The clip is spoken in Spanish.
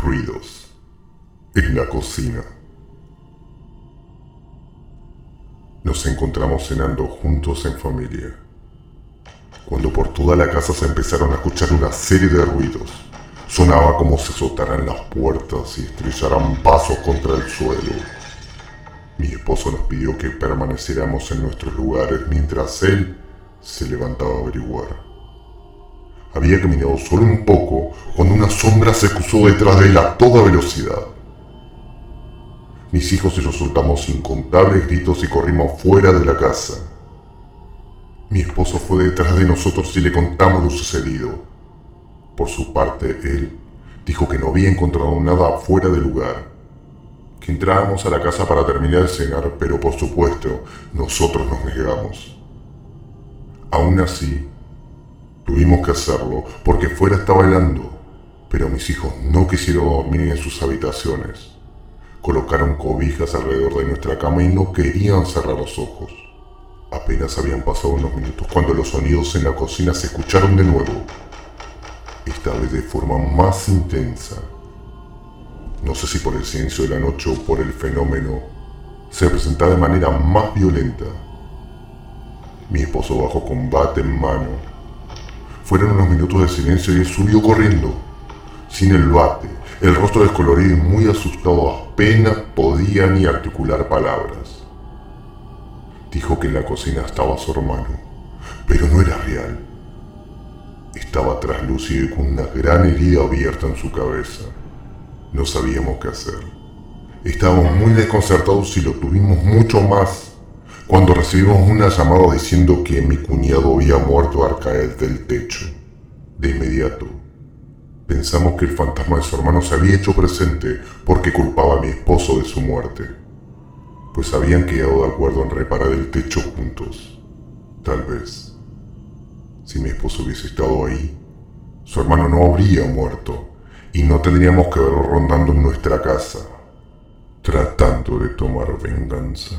Ruidos en la cocina. Nos encontramos cenando juntos en familia, cuando por toda la casa se empezaron a escuchar una serie de ruidos. Sonaba como si azotaran las puertas y estrellaran pasos contra el suelo. Mi esposo nos pidió que permaneciéramos en nuestros lugares mientras él se levantaba a averiguar. Había caminado solo un poco cuando una sombra se cruzó detrás de él a toda velocidad. Mis hijos y yo soltamos incontables gritos y corrimos fuera de la casa. Mi esposo fue detrás de nosotros y le contamos lo sucedido. Por su parte, él dijo que no había encontrado nada fuera de lugar, que entrábamos a la casa para terminar de cenar, pero por supuesto, nosotros nos negamos. Aún así, Tuvimos que hacerlo porque fuera estaba helando, pero mis hijos no quisieron dormir en sus habitaciones. Colocaron cobijas alrededor de nuestra cama y no querían cerrar los ojos. Apenas habían pasado unos minutos cuando los sonidos en la cocina se escucharon de nuevo, esta vez de forma más intensa. No sé si por el silencio de la noche o por el fenómeno, se presentaba de manera más violenta. Mi esposo bajo combate en mano fueron unos minutos de silencio y él subió corriendo, sin el bate, el rostro descolorido y muy asustado, apenas podía ni articular palabras. Dijo que en la cocina estaba su hermano, pero no era real. Estaba traslúcido y con una gran herida abierta en su cabeza. No sabíamos qué hacer. Estábamos muy desconcertados y lo tuvimos mucho más cuando recibimos una llamada diciendo que mi cuñado había muerto al caer del techo. De inmediato, pensamos que el fantasma de su hermano se había hecho presente porque culpaba a mi esposo de su muerte, pues habían quedado de acuerdo en reparar el techo juntos. Tal vez, si mi esposo hubiese estado ahí, su hermano no habría muerto y no tendríamos que verlo rondando en nuestra casa, tratando de tomar venganza.